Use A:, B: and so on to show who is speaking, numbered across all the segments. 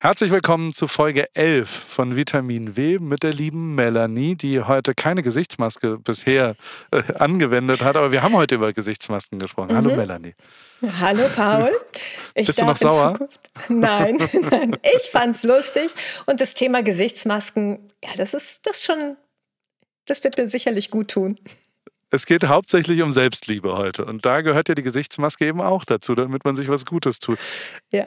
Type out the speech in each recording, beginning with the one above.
A: Herzlich willkommen zu Folge 11 von Vitamin W mit der lieben Melanie, die heute keine Gesichtsmaske bisher äh, angewendet hat, aber wir haben heute über Gesichtsmasken gesprochen. Mhm. Hallo Melanie.
B: Hallo Paul.
A: Ich Bist du noch sauer? Zukunft,
B: nein, nein, ich fand's lustig und das Thema Gesichtsmasken, ja, das ist das schon, das wird mir sicherlich gut tun.
A: Es geht hauptsächlich um Selbstliebe heute. Und da gehört ja die Gesichtsmaske eben auch dazu, damit man sich was Gutes tut. Ja.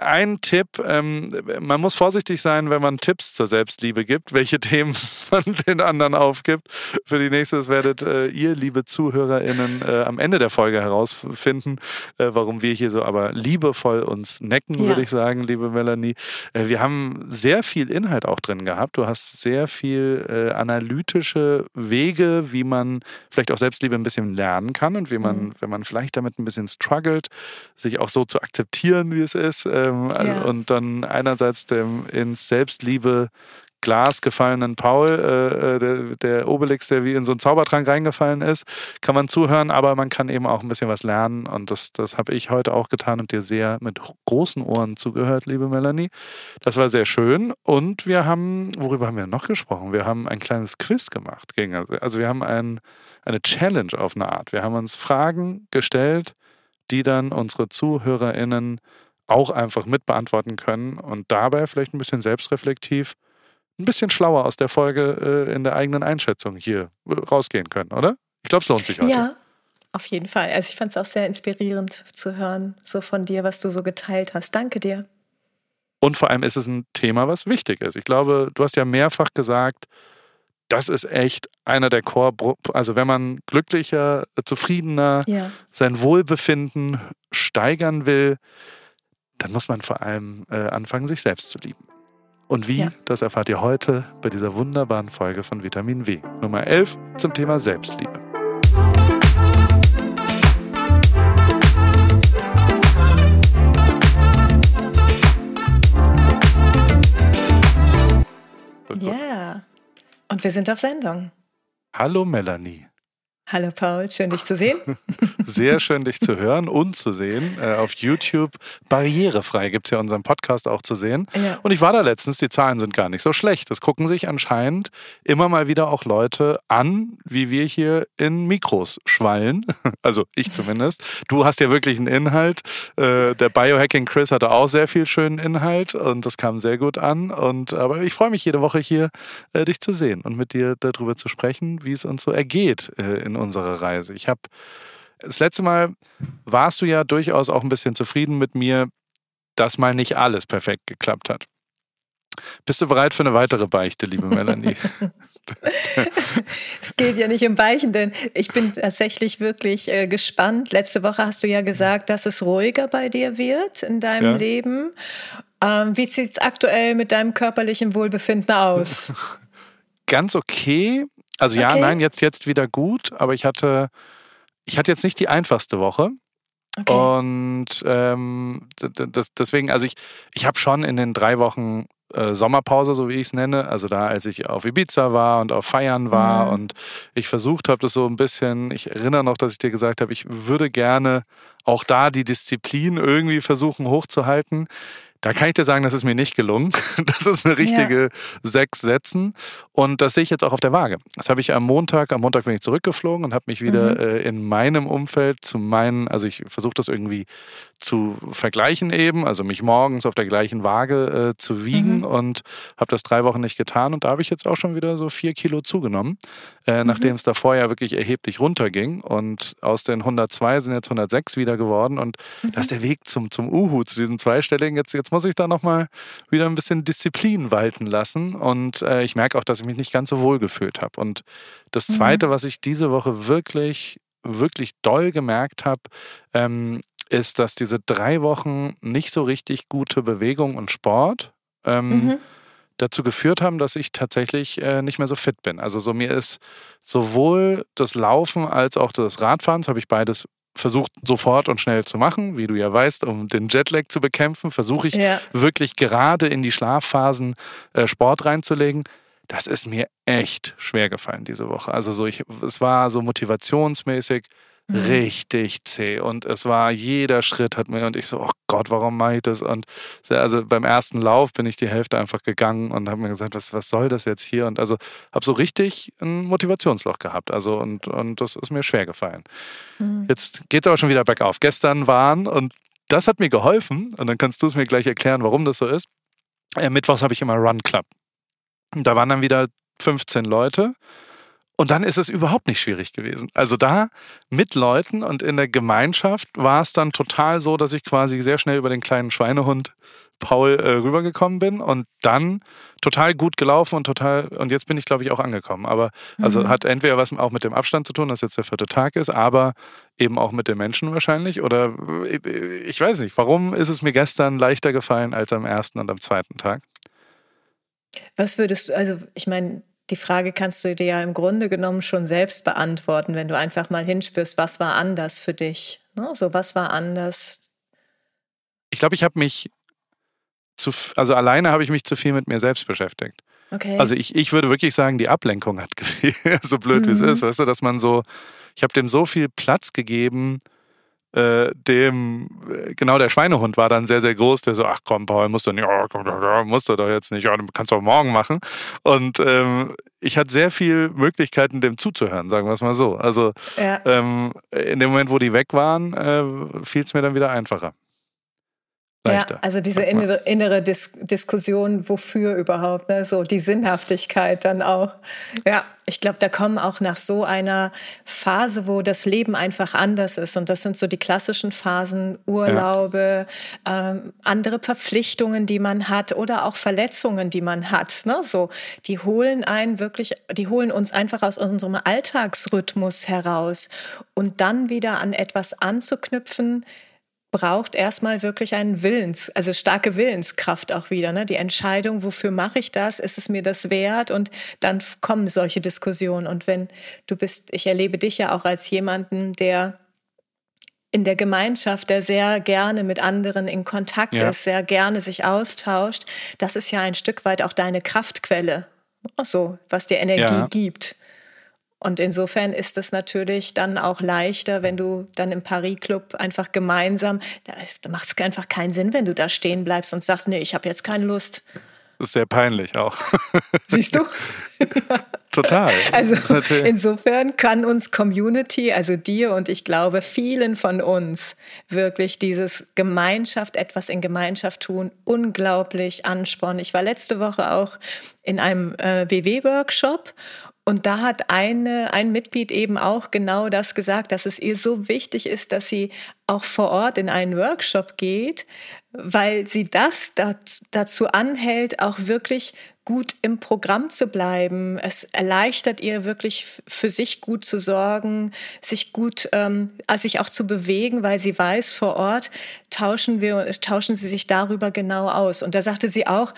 A: Ein Tipp, ähm, man muss vorsichtig sein, wenn man Tipps zur Selbstliebe gibt, welche Themen man den anderen aufgibt. Für die nächste werdet äh, ihr, liebe ZuhörerInnen, äh, am Ende der Folge herausfinden, äh, warum wir hier so aber liebevoll uns necken, ja. würde ich sagen, liebe Melanie. Äh, wir haben sehr viel Inhalt auch drin gehabt. Du hast sehr viel äh, analytische Wege, wie man vielleicht auch Selbstliebe ein bisschen lernen kann und wie man, mhm. wenn man vielleicht damit ein bisschen struggelt, sich auch so zu akzeptieren, wie es ist. Ähm, ja. Und dann einerseits dem ins Selbstliebe Glas gefallenen Paul, äh, äh, der, der, Obelix, der wie in so einen Zaubertrank reingefallen ist, kann man zuhören, aber man kann eben auch ein bisschen was lernen. Und das, das habe ich heute auch getan und dir sehr mit großen Ohren zugehört, liebe Melanie. Das war sehr schön. Und wir haben, worüber haben wir noch gesprochen? Wir haben ein kleines Quiz gemacht. Gegen, also wir haben ein, eine Challenge auf eine Art. Wir haben uns Fragen gestellt, die dann unsere ZuhörerInnen auch einfach mitbeantworten können und dabei vielleicht ein bisschen selbstreflektiv ein bisschen schlauer aus der Folge äh, in der eigenen Einschätzung hier äh, rausgehen können, oder? Ich glaube, es lohnt sich heute.
B: Ja, auf jeden Fall. Also ich fand es auch sehr inspirierend zu hören, so von dir, was du so geteilt hast. Danke dir.
A: Und vor allem ist es ein Thema, was wichtig ist. Ich glaube, du hast ja mehrfach gesagt, das ist echt einer der Core, also wenn man glücklicher, zufriedener, ja. sein Wohlbefinden steigern will, dann muss man vor allem äh, anfangen, sich selbst zu lieben. Und wie, ja. das erfahrt ihr heute bei dieser wunderbaren Folge von Vitamin W. Nummer 11 zum Thema Selbstliebe.
B: Ja, yeah. und wir sind auf Sendung.
A: Hallo Melanie.
B: Hallo Paul, schön dich zu sehen.
A: Sehr schön dich zu hören und zu sehen. Äh, auf YouTube barrierefrei gibt es ja unseren Podcast auch zu sehen. Ja. Und ich war da letztens, die Zahlen sind gar nicht so schlecht. Das gucken sich anscheinend immer mal wieder auch Leute an, wie wir hier in Mikros schwallen. Also ich zumindest. Du hast ja wirklich einen Inhalt. Äh, der Biohacking Chris hatte auch sehr viel schönen Inhalt und das kam sehr gut an. Und, aber ich freue mich jede Woche hier, äh, dich zu sehen und mit dir darüber zu sprechen, wie es uns so ergeht in unsere Reise. Ich habe das letzte Mal warst du ja durchaus auch ein bisschen zufrieden mit mir, dass mal nicht alles perfekt geklappt hat. Bist du bereit für eine weitere Beichte, liebe Melanie?
B: es geht ja nicht um Beichen, denn ich bin tatsächlich wirklich äh, gespannt. Letzte Woche hast du ja gesagt, dass es ruhiger bei dir wird in deinem ja. Leben. Ähm, wie sieht es aktuell mit deinem körperlichen Wohlbefinden aus?
A: Ganz okay. Also ja, okay. nein, jetzt, jetzt wieder gut, aber ich hatte, ich hatte jetzt nicht die einfachste Woche. Okay. Und ähm, das, deswegen, also ich, ich habe schon in den drei Wochen äh, Sommerpause, so wie ich es nenne, also da, als ich auf Ibiza war und auf Feiern war mhm. und ich versucht habe, das so ein bisschen, ich erinnere noch, dass ich dir gesagt habe, ich würde gerne auch da die Disziplin irgendwie versuchen hochzuhalten. Da kann ich dir sagen, das ist mir nicht gelungen. Das ist eine richtige ja. sechs Sätzen. Und das sehe ich jetzt auch auf der Waage. Das habe ich am Montag, am Montag bin ich zurückgeflogen und habe mich wieder mhm. äh, in meinem Umfeld zu meinen, also ich versuche das irgendwie zu vergleichen eben, also mich morgens auf der gleichen Waage äh, zu wiegen mhm. und habe das drei Wochen nicht getan. Und da habe ich jetzt auch schon wieder so vier Kilo zugenommen, äh, mhm. nachdem es davor ja wirklich erheblich runterging. Und aus den 102 sind jetzt 106 wieder geworden. Und das ist mhm. der Weg zum, zum Uhu, zu diesen zweistelligen. Jetzt, jetzt muss ich da nochmal wieder ein bisschen Disziplin walten lassen. Und äh, ich merke auch, dass ich mich nicht ganz so wohl gefühlt habe. Und das mhm. Zweite, was ich diese Woche wirklich wirklich doll gemerkt habe, ähm, ist, dass diese drei Wochen nicht so richtig gute Bewegung und Sport ähm, mhm. dazu geführt haben, dass ich tatsächlich äh, nicht mehr so fit bin. Also so mir ist sowohl das Laufen als auch das Radfahren, das habe ich beides versucht sofort und schnell zu machen, wie du ja weißt, um den Jetlag zu bekämpfen, versuche ich ja. wirklich gerade in die Schlafphasen äh, Sport reinzulegen. Das ist mir echt schwer gefallen diese Woche. Also so ich, es war so motivationsmäßig. Richtig zäh. Und es war, jeder Schritt hat mir, und ich so, oh Gott, warum mache ich das? Und also beim ersten Lauf bin ich die Hälfte einfach gegangen und habe mir gesagt, was, was soll das jetzt hier? Und also habe so richtig ein Motivationsloch gehabt. Also und, und das ist mir schwer gefallen. Mhm. Jetzt geht es aber schon wieder bergauf. Gestern waren, und das hat mir geholfen, und dann kannst du es mir gleich erklären, warum das so ist. Äh, Mittwochs habe ich immer Run Club. Da waren dann wieder 15 Leute und dann ist es überhaupt nicht schwierig gewesen. Also da mit Leuten und in der Gemeinschaft war es dann total so, dass ich quasi sehr schnell über den kleinen Schweinehund Paul äh, rübergekommen bin und dann total gut gelaufen und total und jetzt bin ich glaube ich auch angekommen. Aber also mhm. hat entweder was auch mit dem Abstand zu tun, dass jetzt der vierte Tag ist, aber eben auch mit den Menschen wahrscheinlich oder ich weiß nicht. Warum ist es mir gestern leichter gefallen als am ersten und am zweiten Tag?
B: Was würdest du, also ich meine, die Frage kannst du dir ja im Grunde genommen schon selbst beantworten, wenn du einfach mal hinspürst, was war anders für dich? Ne? So, was war anders?
A: Ich glaube, ich habe mich zu, also alleine habe ich mich zu viel mit mir selbst beschäftigt. Okay. Also ich, ich würde wirklich sagen, die Ablenkung hat gefehlt, so blöd mhm. wie es mhm. ist, weißt du, dass man so, ich habe dem so viel Platz gegeben, äh, dem, äh, genau der Schweinehund war dann sehr, sehr groß, der so, ach komm, Paul, musst du nicht, oh, komm, musst du doch jetzt nicht, ja, du kannst doch morgen machen. Und ähm, ich hatte sehr viele Möglichkeiten, dem zuzuhören, sagen wir es mal so. Also ja. ähm, in dem Moment, wo die weg waren, äh, fiel es mir dann wieder einfacher
B: leichter. Ja, also diese innere, innere Dis Diskussion, wofür überhaupt, ne? so die Sinnhaftigkeit dann auch. Ja, ich glaube, da kommen auch nach so einer Phase, wo das Leben einfach anders ist. Und das sind so die klassischen Phasen, Urlaube, ja. ähm, andere Verpflichtungen, die man hat oder auch Verletzungen, die man hat. Ne? So, die holen einen wirklich, die holen uns einfach aus unserem Alltagsrhythmus heraus. Und dann wieder an etwas anzuknüpfen, braucht erstmal wirklich einen Willens, also starke Willenskraft auch wieder. Ne? Die Entscheidung, wofür mache ich das? Ist es mir das wert? Und dann kommen solche Diskussionen. Und wenn du bist, ich erlebe dich ja auch als jemanden, der in der Gemeinschaft, der sehr gerne mit anderen in Kontakt ja. ist, sehr gerne sich austauscht, das ist ja ein Stück weit auch deine Kraftquelle. So, was dir Energie ja. gibt. Und insofern ist es natürlich dann auch leichter, wenn du dann im Paris-Club einfach gemeinsam, da, macht es einfach keinen Sinn, wenn du da stehen bleibst und sagst, nee, ich habe jetzt keine Lust.
A: Das ist sehr peinlich auch.
B: Siehst du?
A: Total.
B: Also insofern kann uns Community, also dir und ich glaube vielen von uns, wirklich dieses Gemeinschaft, etwas in Gemeinschaft tun, unglaublich anspornen. Ich war letzte Woche auch in einem äh, WW-Workshop und da hat eine, ein Mitglied eben auch genau das gesagt, dass es ihr so wichtig ist, dass sie auch vor Ort in einen Workshop geht, weil sie das dazu anhält, auch wirklich gut im Programm zu bleiben. Es erleichtert ihr wirklich für sich gut zu sorgen, sich gut, ähm, sich auch zu bewegen, weil sie weiß, vor Ort tauschen wir, tauschen sie sich darüber genau aus. Und da sagte sie auch,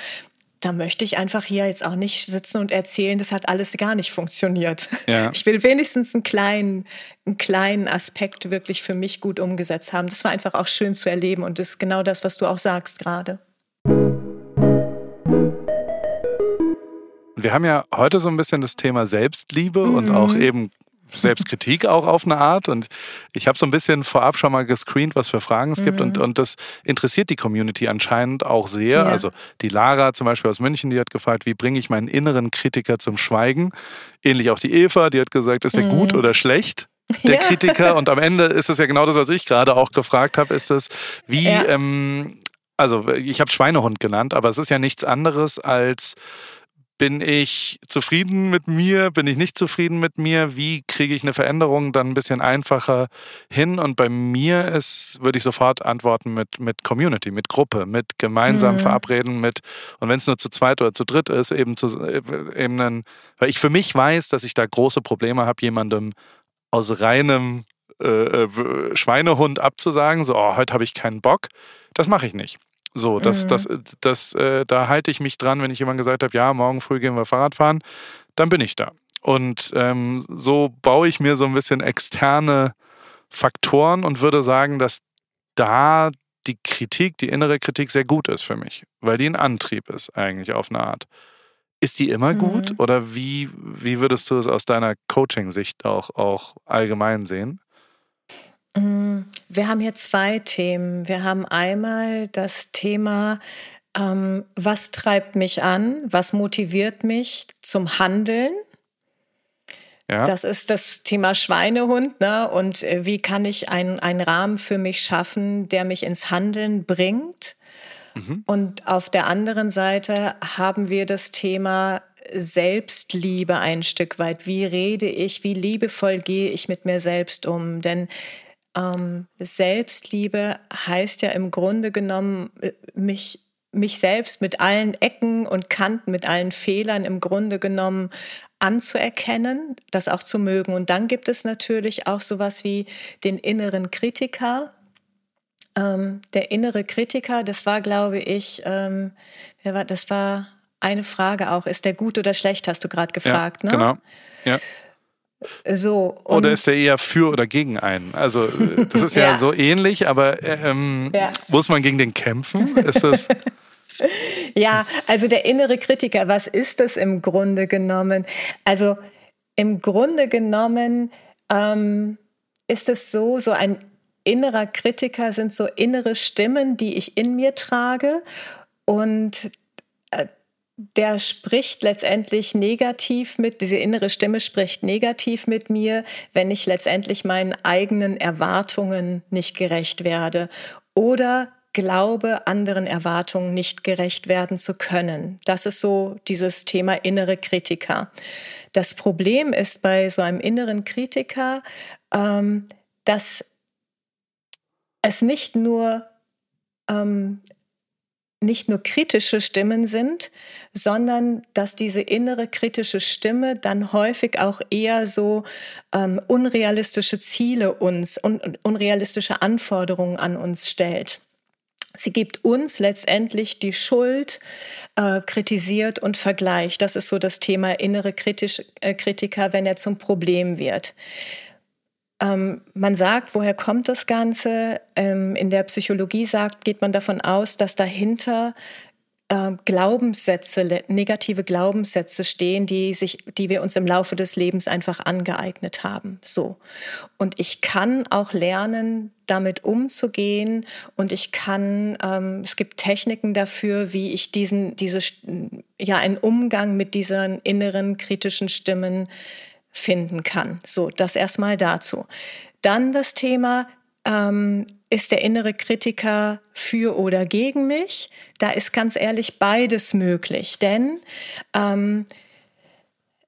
B: da möchte ich einfach hier jetzt auch nicht sitzen und erzählen, das hat alles gar nicht funktioniert. Ja. Ich will wenigstens einen kleinen, einen kleinen Aspekt wirklich für mich gut umgesetzt haben. Das war einfach auch schön zu erleben und das ist genau das, was du auch sagst gerade.
A: Wir haben ja heute so ein bisschen das Thema Selbstliebe mhm. und auch eben Selbstkritik auch auf eine Art. Und ich habe so ein bisschen vorab schon mal gescreent, was für Fragen es mhm. gibt. Und, und das interessiert die Community anscheinend auch sehr. Ja. Also die Lara zum Beispiel aus München, die hat gefragt, wie bringe ich meinen inneren Kritiker zum Schweigen? Ähnlich auch die Eva, die hat gesagt, ist der mhm. gut oder schlecht? der ja. Kritiker. Und am Ende ist es ja genau das, was ich gerade auch gefragt habe, ist es, wie, ja. ähm, also ich habe Schweinehund genannt, aber es ist ja nichts anderes als bin ich zufrieden mit mir? Bin ich nicht zufrieden mit mir? Wie kriege ich eine Veränderung dann ein bisschen einfacher hin? Und bei mir ist, würde ich sofort antworten mit, mit Community, mit Gruppe, mit gemeinsam mhm. verabreden, mit, und wenn es nur zu zweit oder zu dritt ist, eben zu eben einen, weil ich für mich weiß, dass ich da große Probleme habe, jemandem aus reinem äh, äh Schweinehund abzusagen, so, oh, heute habe ich keinen Bock. Das mache ich nicht. So, das, mhm. das, das, äh, da halte ich mich dran, wenn ich jemand gesagt habe, ja, morgen früh gehen wir Fahrrad fahren, dann bin ich da. Und ähm, so baue ich mir so ein bisschen externe Faktoren und würde sagen, dass da die Kritik, die innere Kritik sehr gut ist für mich, weil die ein Antrieb ist eigentlich auf eine Art. Ist die immer mhm. gut oder wie, wie würdest du es aus deiner Coaching-Sicht auch, auch allgemein sehen?
B: Mm, wir haben hier zwei Themen. Wir haben einmal das Thema, ähm, was treibt mich an, was motiviert mich zum Handeln. Ja. Das ist das Thema Schweinehund. Ne? Und äh, wie kann ich einen Rahmen für mich schaffen, der mich ins Handeln bringt? Mhm. Und auf der anderen Seite haben wir das Thema Selbstliebe ein Stück weit. Wie rede ich, wie liebevoll gehe ich mit mir selbst um? Denn ähm, Selbstliebe heißt ja im Grunde genommen, äh, mich, mich selbst mit allen Ecken und Kanten, mit allen Fehlern im Grunde genommen anzuerkennen, das auch zu mögen. Und dann gibt es natürlich auch sowas wie den inneren Kritiker. Ähm, der innere Kritiker, das war, glaube ich, ähm, das war eine Frage auch, ist der gut oder schlecht, hast du gerade gefragt,
A: ja,
B: ne?
A: Genau. Ja.
B: So,
A: oder ist er eher für oder gegen einen? Also äh, das ist ja, ja so ähnlich, aber ähm, ja. muss man gegen den kämpfen? Ist das
B: ja, also der innere Kritiker, was ist das im Grunde genommen? Also im Grunde genommen ähm, ist es so, so ein innerer Kritiker sind so innere Stimmen, die ich in mir trage und äh, der spricht letztendlich negativ mit, diese innere Stimme spricht negativ mit mir, wenn ich letztendlich meinen eigenen Erwartungen nicht gerecht werde oder glaube, anderen Erwartungen nicht gerecht werden zu können. Das ist so dieses Thema innere Kritiker. Das Problem ist bei so einem inneren Kritiker, ähm, dass es nicht nur ähm, nicht nur kritische Stimmen sind, sondern dass diese innere kritische Stimme dann häufig auch eher so ähm, unrealistische Ziele uns und unrealistische Anforderungen an uns stellt. Sie gibt uns letztendlich die Schuld, äh, kritisiert und vergleicht. Das ist so das Thema innere Kritisch, äh, Kritiker, wenn er zum Problem wird. Ähm, man sagt, woher kommt das Ganze? Ähm, in der Psychologie sagt, geht man davon aus, dass dahinter äh, Glaubenssätze, negative Glaubenssätze stehen, die sich, die wir uns im Laufe des Lebens einfach angeeignet haben. So. Und ich kann auch lernen, damit umzugehen und ich kann, ähm, es gibt Techniken dafür, wie ich diesen, diese, ja, einen Umgang mit diesen inneren kritischen Stimmen finden kann. So, das erstmal dazu. Dann das Thema, ähm, ist der innere Kritiker für oder gegen mich? Da ist ganz ehrlich beides möglich, denn ähm,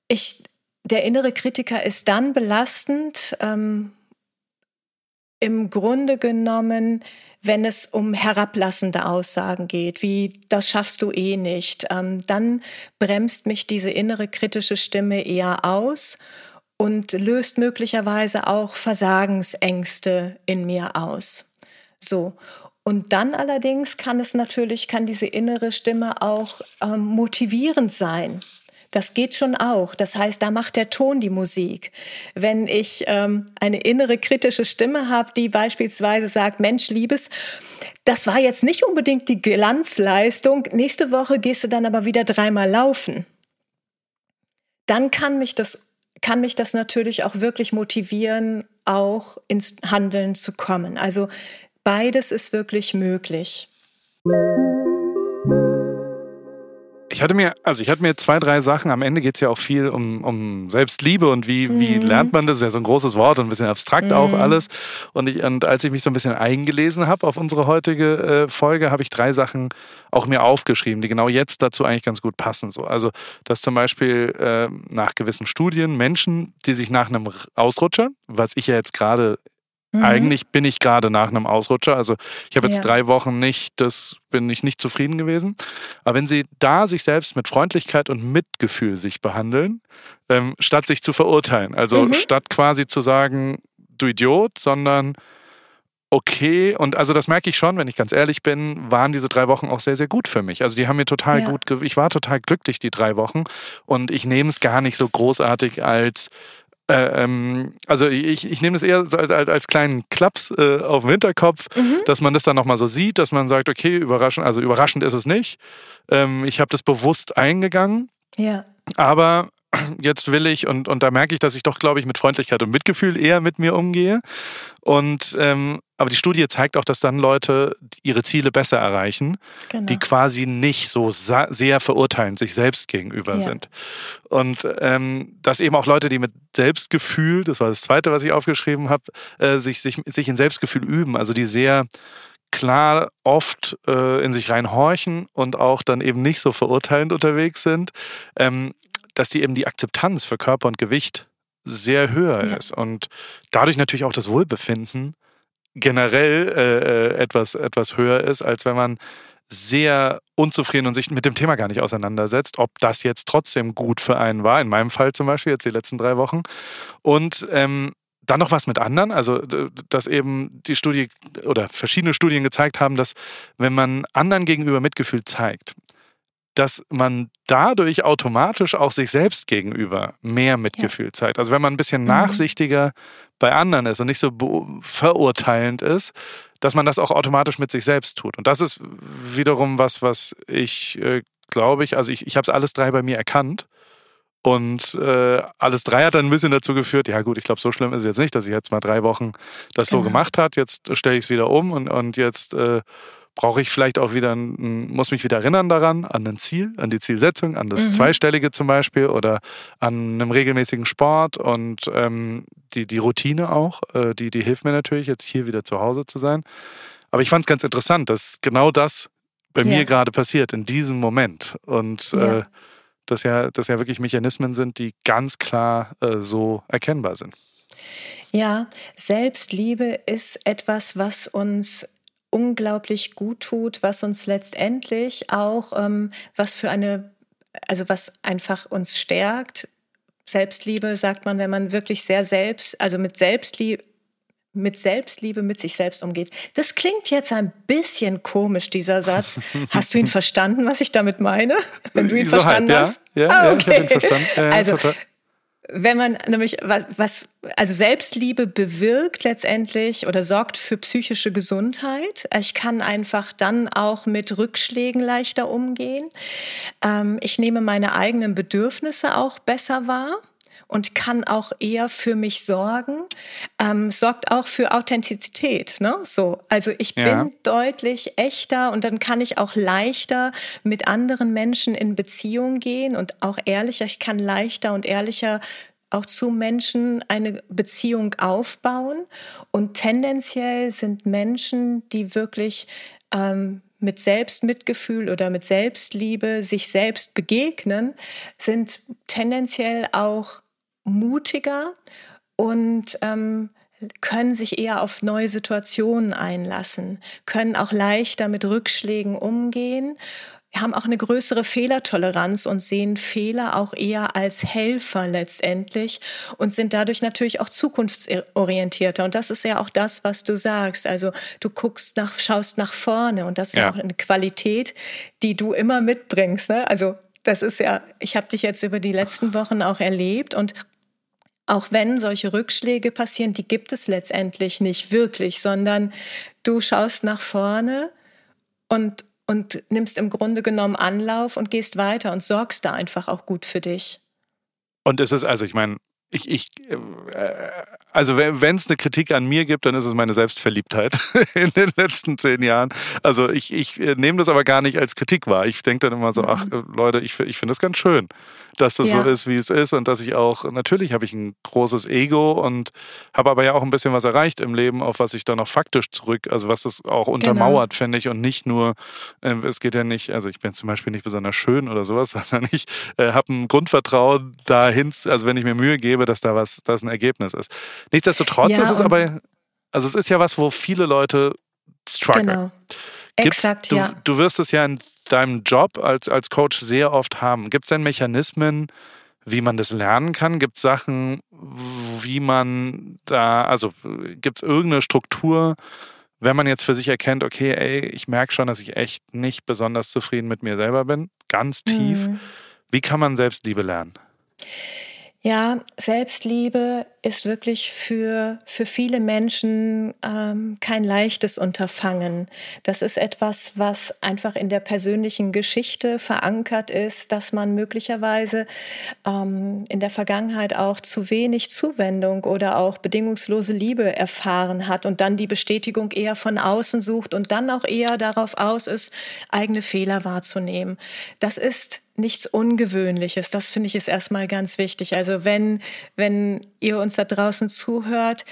B: ich, der innere Kritiker ist dann belastend, ähm, im Grunde genommen, wenn es um herablassende Aussagen geht, wie das schaffst du eh nicht, ähm, dann bremst mich diese innere kritische Stimme eher aus und löst möglicherweise auch Versagensängste in mir aus. So. Und dann allerdings kann es natürlich, kann diese innere Stimme auch ähm, motivierend sein. Das geht schon auch. Das heißt, da macht der Ton die Musik. Wenn ich ähm, eine innere kritische Stimme habe, die beispielsweise sagt, Mensch, Liebes, das war jetzt nicht unbedingt die Glanzleistung, nächste Woche gehst du dann aber wieder dreimal laufen. Dann kann mich das, kann mich das natürlich auch wirklich motivieren, auch ins Handeln zu kommen. Also beides ist wirklich möglich.
A: Ich hatte mir, also ich hatte mir zwei, drei Sachen. Am Ende geht es ja auch viel um, um Selbstliebe und wie, mhm. wie lernt man das? das? Ist ja so ein großes Wort und ein bisschen abstrakt mhm. auch alles. Und, ich, und als ich mich so ein bisschen eingelesen habe auf unsere heutige äh, Folge, habe ich drei Sachen auch mir aufgeschrieben, die genau jetzt dazu eigentlich ganz gut passen. So. Also, dass zum Beispiel äh, nach gewissen Studien Menschen, die sich nach einem Ausrutscher, was ich ja jetzt gerade Mhm. Eigentlich bin ich gerade nach einem Ausrutscher. Also ich habe jetzt ja. drei Wochen nicht, das bin ich nicht zufrieden gewesen. Aber wenn Sie da sich selbst mit Freundlichkeit und Mitgefühl sich behandeln, ähm, statt sich zu verurteilen, also mhm. statt quasi zu sagen, du Idiot, sondern okay. Und also das merke ich schon, wenn ich ganz ehrlich bin, waren diese drei Wochen auch sehr, sehr gut für mich. Also die haben mir total ja. gut, ich war total glücklich die drei Wochen und ich nehme es gar nicht so großartig als ähm, also ich, ich nehme das eher als, als, als kleinen Klaps äh, auf dem Hinterkopf, mhm. dass man das dann nochmal so sieht, dass man sagt, okay, überraschend, also überraschend ist es nicht. Ähm, ich habe das bewusst eingegangen.
B: Ja.
A: Aber jetzt will ich, und, und da merke ich, dass ich doch, glaube ich, mit Freundlichkeit und Mitgefühl eher mit mir umgehe. Und ähm, aber die Studie zeigt auch, dass dann Leute ihre Ziele besser erreichen, genau. die quasi nicht so sehr verurteilend sich selbst gegenüber ja. sind. Und ähm, dass eben auch Leute, die mit Selbstgefühl, das war das Zweite, was ich aufgeschrieben habe, äh, sich, sich, sich in Selbstgefühl üben, also die sehr klar oft äh, in sich reinhorchen und auch dann eben nicht so verurteilend unterwegs sind, ähm, dass die eben die Akzeptanz für Körper und Gewicht sehr höher ja. ist und dadurch natürlich auch das Wohlbefinden generell äh, äh, etwas, etwas höher ist, als wenn man sehr unzufrieden und sich mit dem Thema gar nicht auseinandersetzt, ob das jetzt trotzdem gut für einen war, in meinem Fall zum Beispiel, jetzt die letzten drei Wochen. Und ähm, dann noch was mit anderen, also dass eben die Studie oder verschiedene Studien gezeigt haben, dass wenn man anderen gegenüber Mitgefühl zeigt, dass man dadurch automatisch auch sich selbst gegenüber mehr Mitgefühl ja. zeigt. Also wenn man ein bisschen mhm. nachsichtiger bei anderen ist und nicht so verurteilend ist, dass man das auch automatisch mit sich selbst tut. Und das ist wiederum was, was ich äh, glaube ich, also ich, ich habe es alles drei bei mir erkannt. Und äh, alles drei hat dann ein bisschen dazu geführt, ja gut, ich glaube, so schlimm ist es jetzt nicht, dass ich jetzt mal drei Wochen das genau. so gemacht hat. Jetzt stelle ich es wieder um und, und jetzt äh, brauche ich vielleicht auch wieder, ein, muss mich wieder erinnern daran, an ein Ziel, an die Zielsetzung, an das mhm. Zweistellige zum Beispiel oder an einem regelmäßigen Sport und ähm, die, die Routine auch, äh, die, die hilft mir natürlich, jetzt hier wieder zu Hause zu sein. Aber ich fand es ganz interessant, dass genau das bei ja. mir gerade passiert, in diesem Moment. Und ja. äh, dass ja, das ja wirklich Mechanismen sind, die ganz klar äh, so erkennbar sind.
B: Ja, Selbstliebe ist etwas, was uns unglaublich gut tut, was uns letztendlich auch, ähm, was für eine, also was einfach uns stärkt. Selbstliebe sagt man, wenn man wirklich sehr selbst, also mit Selbstliebe, mit Selbstliebe mit sich selbst umgeht. Das klingt jetzt ein bisschen komisch, dieser Satz. Hast du ihn verstanden, was ich damit meine? Wenn du ihn so verstanden halb, hast?
A: Ja, ja, ah, okay. ja ich habe ihn verstanden. Ja,
B: also, total wenn man nämlich was, also Selbstliebe bewirkt letztendlich oder sorgt für psychische Gesundheit. Ich kann einfach dann auch mit Rückschlägen leichter umgehen. Ähm, ich nehme meine eigenen Bedürfnisse auch besser wahr und kann auch eher für mich sorgen, ähm, sorgt auch für Authentizität. Ne? So, also ich ja. bin deutlich echter und dann kann ich auch leichter mit anderen Menschen in Beziehung gehen und auch ehrlicher. Ich kann leichter und ehrlicher auch zu Menschen eine Beziehung aufbauen. Und tendenziell sind Menschen, die wirklich ähm, mit Selbstmitgefühl oder mit Selbstliebe sich selbst begegnen, sind tendenziell auch mutiger und ähm, können sich eher auf neue Situationen einlassen, können auch leichter mit Rückschlägen umgehen, haben auch eine größere Fehlertoleranz und sehen Fehler auch eher als Helfer letztendlich und sind dadurch natürlich auch zukunftsorientierter. Und das ist ja auch das, was du sagst. Also du guckst nach, schaust nach vorne und das ist ja, auch eine Qualität, die du immer mitbringst. Ne? Also das ist ja, ich habe dich jetzt über die letzten Wochen auch erlebt und auch wenn solche Rückschläge passieren, die gibt es letztendlich nicht wirklich, sondern du schaust nach vorne und, und nimmst im Grunde genommen Anlauf und gehst weiter und sorgst da einfach auch gut für dich.
A: Und es ist also, ich meine, ich, ich äh, also wenn es eine Kritik an mir gibt, dann ist es meine Selbstverliebtheit in den letzten zehn Jahren. Also ich, ich äh, nehme das aber gar nicht als Kritik wahr. Ich denke dann immer so, ach mhm. Leute, ich, ich finde das ganz schön, dass das ja. so ist, wie es ist und dass ich auch, natürlich habe ich ein großes Ego und habe aber ja auch ein bisschen was erreicht im Leben, auf was ich dann auch faktisch zurück, also was es auch genau. untermauert, genau. finde ich, und nicht nur, äh, es geht ja nicht, also ich bin zum Beispiel nicht besonders schön oder sowas, sondern ich äh, habe ein Grundvertrauen dahin, also wenn ich mir Mühe gebe, dass da was, dass ein Ergebnis ist. Nichtsdestotrotz ja, ist es aber, also es ist ja was, wo viele Leute strugglen. Genau. Gibt's, Exakt, du, ja. Du wirst es ja in deinem Job als, als Coach sehr oft haben. Gibt es denn Mechanismen, wie man das lernen kann? Gibt es Sachen, wie man da, also gibt es irgendeine Struktur, wenn man jetzt für sich erkennt, okay, ey, ich merke schon, dass ich echt nicht besonders zufrieden mit mir selber bin, ganz tief. Mhm. Wie kann man Selbstliebe lernen?
B: Ja, Selbstliebe ist wirklich für, für viele Menschen ähm, kein leichtes Unterfangen. Das ist etwas, was einfach in der persönlichen Geschichte verankert ist, dass man möglicherweise ähm, in der Vergangenheit auch zu wenig Zuwendung oder auch bedingungslose Liebe erfahren hat und dann die Bestätigung eher von außen sucht und dann auch eher darauf aus ist, eigene Fehler wahrzunehmen. Das ist nichts Ungewöhnliches. Das finde ich ist erstmal ganz wichtig. Also wenn, wenn ihr uns da draußen zuhört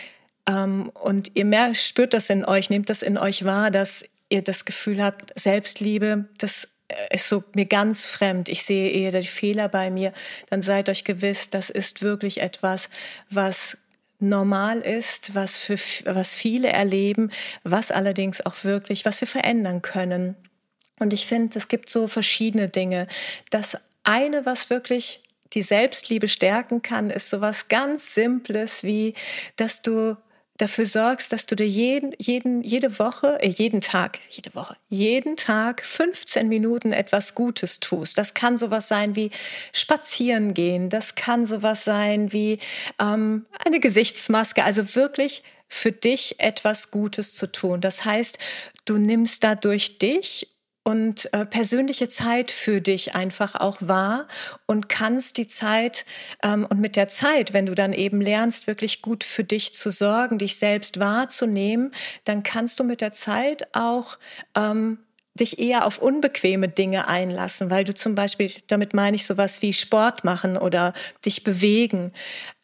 B: ähm, und ihr mehr spürt das in euch, nehmt das in euch wahr, dass ihr das Gefühl habt, Selbstliebe, das ist so mir ganz fremd. Ich sehe eher die Fehler bei mir. Dann seid euch gewiss, das ist wirklich etwas, was normal ist, was für was viele erleben, was allerdings auch wirklich, was wir verändern können. Und ich finde, es gibt so verschiedene Dinge. Das eine, was wirklich die Selbstliebe stärken kann, ist sowas ganz Simples wie, dass du dafür sorgst, dass du dir jeden, jeden, jede Woche, äh, jeden Tag, jede Woche, jeden Tag 15 Minuten etwas Gutes tust. Das kann sowas sein wie spazieren gehen, das kann sowas sein wie ähm, eine Gesichtsmaske, also wirklich für dich etwas Gutes zu tun. Das heißt, du nimmst dadurch dich und äh, persönliche Zeit für dich einfach auch wahr und kannst die Zeit ähm, und mit der Zeit, wenn du dann eben lernst, wirklich gut für dich zu sorgen, dich selbst wahrzunehmen, dann kannst du mit der Zeit auch ähm, dich eher auf unbequeme Dinge einlassen, weil du zum Beispiel, damit meine ich sowas wie Sport machen oder dich bewegen.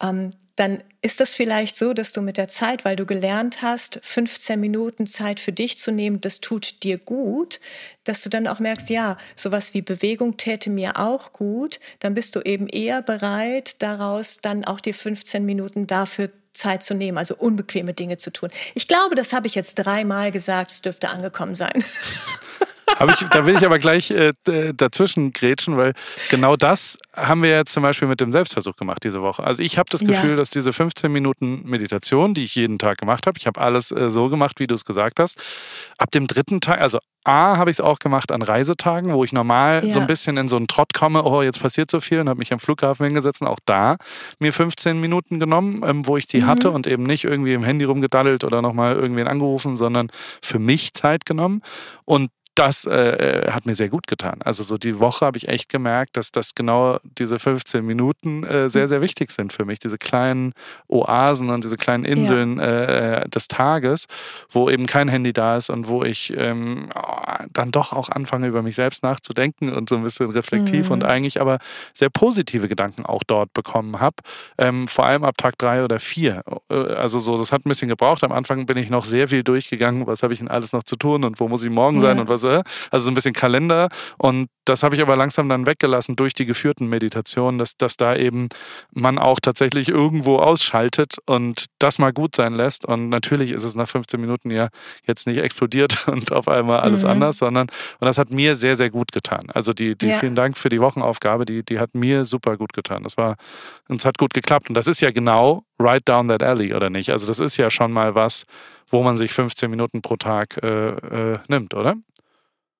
B: Ähm, dann ist das vielleicht so, dass du mit der Zeit, weil du gelernt hast, 15 Minuten Zeit für dich zu nehmen, das tut dir gut, dass du dann auch merkst, ja, sowas wie Bewegung täte mir auch gut, dann bist du eben eher bereit, daraus dann auch die 15 Minuten dafür Zeit zu nehmen, also unbequeme Dinge zu tun. Ich glaube, das habe ich jetzt dreimal gesagt, es dürfte angekommen sein.
A: ich, da will ich aber gleich äh, dazwischen grätschen, weil genau das haben wir jetzt zum Beispiel mit dem Selbstversuch gemacht diese Woche. Also ich habe das Gefühl, ja. dass diese 15 Minuten Meditation, die ich jeden Tag gemacht habe, ich habe alles äh, so gemacht, wie du es gesagt hast, ab dem dritten Tag, also A, habe ich es auch gemacht an Reisetagen, wo ich normal ja. so ein bisschen in so einen Trott komme, oh, jetzt passiert so viel und habe mich am Flughafen hingesetzt und auch da mir 15 Minuten genommen, ähm, wo ich die mhm. hatte und eben nicht irgendwie im Handy rumgedaddelt oder nochmal irgendwen angerufen, sondern für mich Zeit genommen. Und das äh, äh, hat mir sehr gut getan. Also so die Woche habe ich echt gemerkt, dass das genau diese 15 Minuten äh, sehr, sehr wichtig sind für mich. Diese kleinen Oasen und diese kleinen Inseln ja. äh, des Tages, wo eben kein Handy da ist und wo ich ähm, dann doch auch anfange, über mich selbst nachzudenken und so ein bisschen reflektiv mhm. und eigentlich aber sehr positive Gedanken auch dort bekommen habe. Ähm, vor allem ab Tag drei oder vier. Äh, also so, das hat ein bisschen gebraucht. Am Anfang bin ich noch sehr viel durchgegangen, was habe ich denn alles noch zu tun und wo muss ich morgen sein ja. und was Phase, also so ein bisschen Kalender. Und das habe ich aber langsam dann weggelassen durch die geführten Meditationen, dass, dass da eben man auch tatsächlich irgendwo ausschaltet und das mal gut sein lässt. Und natürlich ist es nach 15 Minuten ja jetzt nicht explodiert und auf einmal alles mhm. anders, sondern und das hat mir sehr, sehr gut getan. Also die, die ja. vielen Dank für die Wochenaufgabe, die, die hat mir super gut getan. Das war, uns hat gut geklappt. Und das ist ja genau right down that alley, oder nicht? Also das ist ja schon mal was, wo man sich 15 Minuten pro Tag äh, äh, nimmt, oder?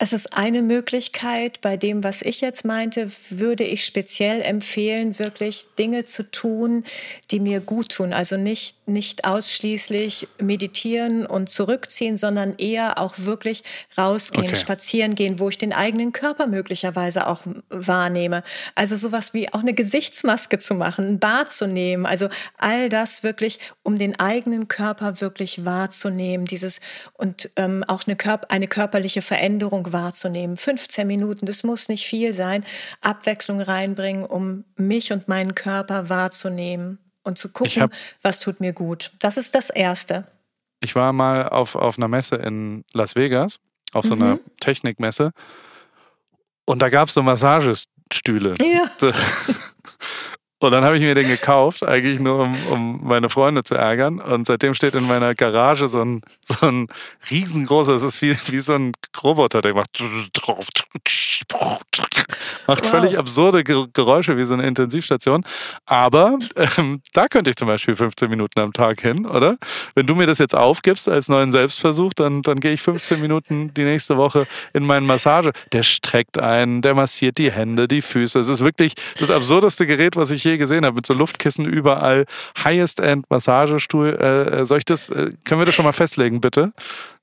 B: Es ist eine Möglichkeit. Bei dem, was ich jetzt meinte, würde ich speziell empfehlen, wirklich Dinge zu tun, die mir gut tun. Also nicht, nicht ausschließlich meditieren und zurückziehen, sondern eher auch wirklich rausgehen, okay. spazieren gehen, wo ich den eigenen Körper möglicherweise auch wahrnehme. Also sowas wie auch eine Gesichtsmaske zu machen, ein Bad zu nehmen. Also all das wirklich, um den eigenen Körper wirklich wahrzunehmen. Dieses und ähm, auch eine, Körp eine körperliche Veränderung wahrzunehmen. 15 Minuten, das muss nicht viel sein. Abwechslung reinbringen, um mich und meinen Körper wahrzunehmen und zu gucken, hab, was tut mir gut. Das ist das Erste.
A: Ich war mal auf, auf einer Messe in Las Vegas, auf so einer mhm. Technikmesse. Und da gab es so Massagestühle. Ja. Und dann habe ich mir den gekauft, eigentlich nur um, um meine Freunde zu ärgern. Und seitdem steht in meiner Garage so ein, so ein riesengroßer, es ist wie, wie so ein Roboter, der macht macht wow. völlig absurde Geräusche wie so eine Intensivstation. Aber ähm, da könnte ich zum Beispiel 15 Minuten am Tag hin, oder? Wenn du mir das jetzt aufgibst als neuen Selbstversuch, dann, dann gehe ich 15 Minuten die nächste Woche in meinen Massage. Der streckt ein, der massiert die Hände, die Füße. Es ist wirklich das absurdeste Gerät, was ich je gesehen habe, mit so Luftkissen überall. Highest-End-Massagestuhl. Äh, äh, soll ich das, äh, können wir das schon mal festlegen, bitte?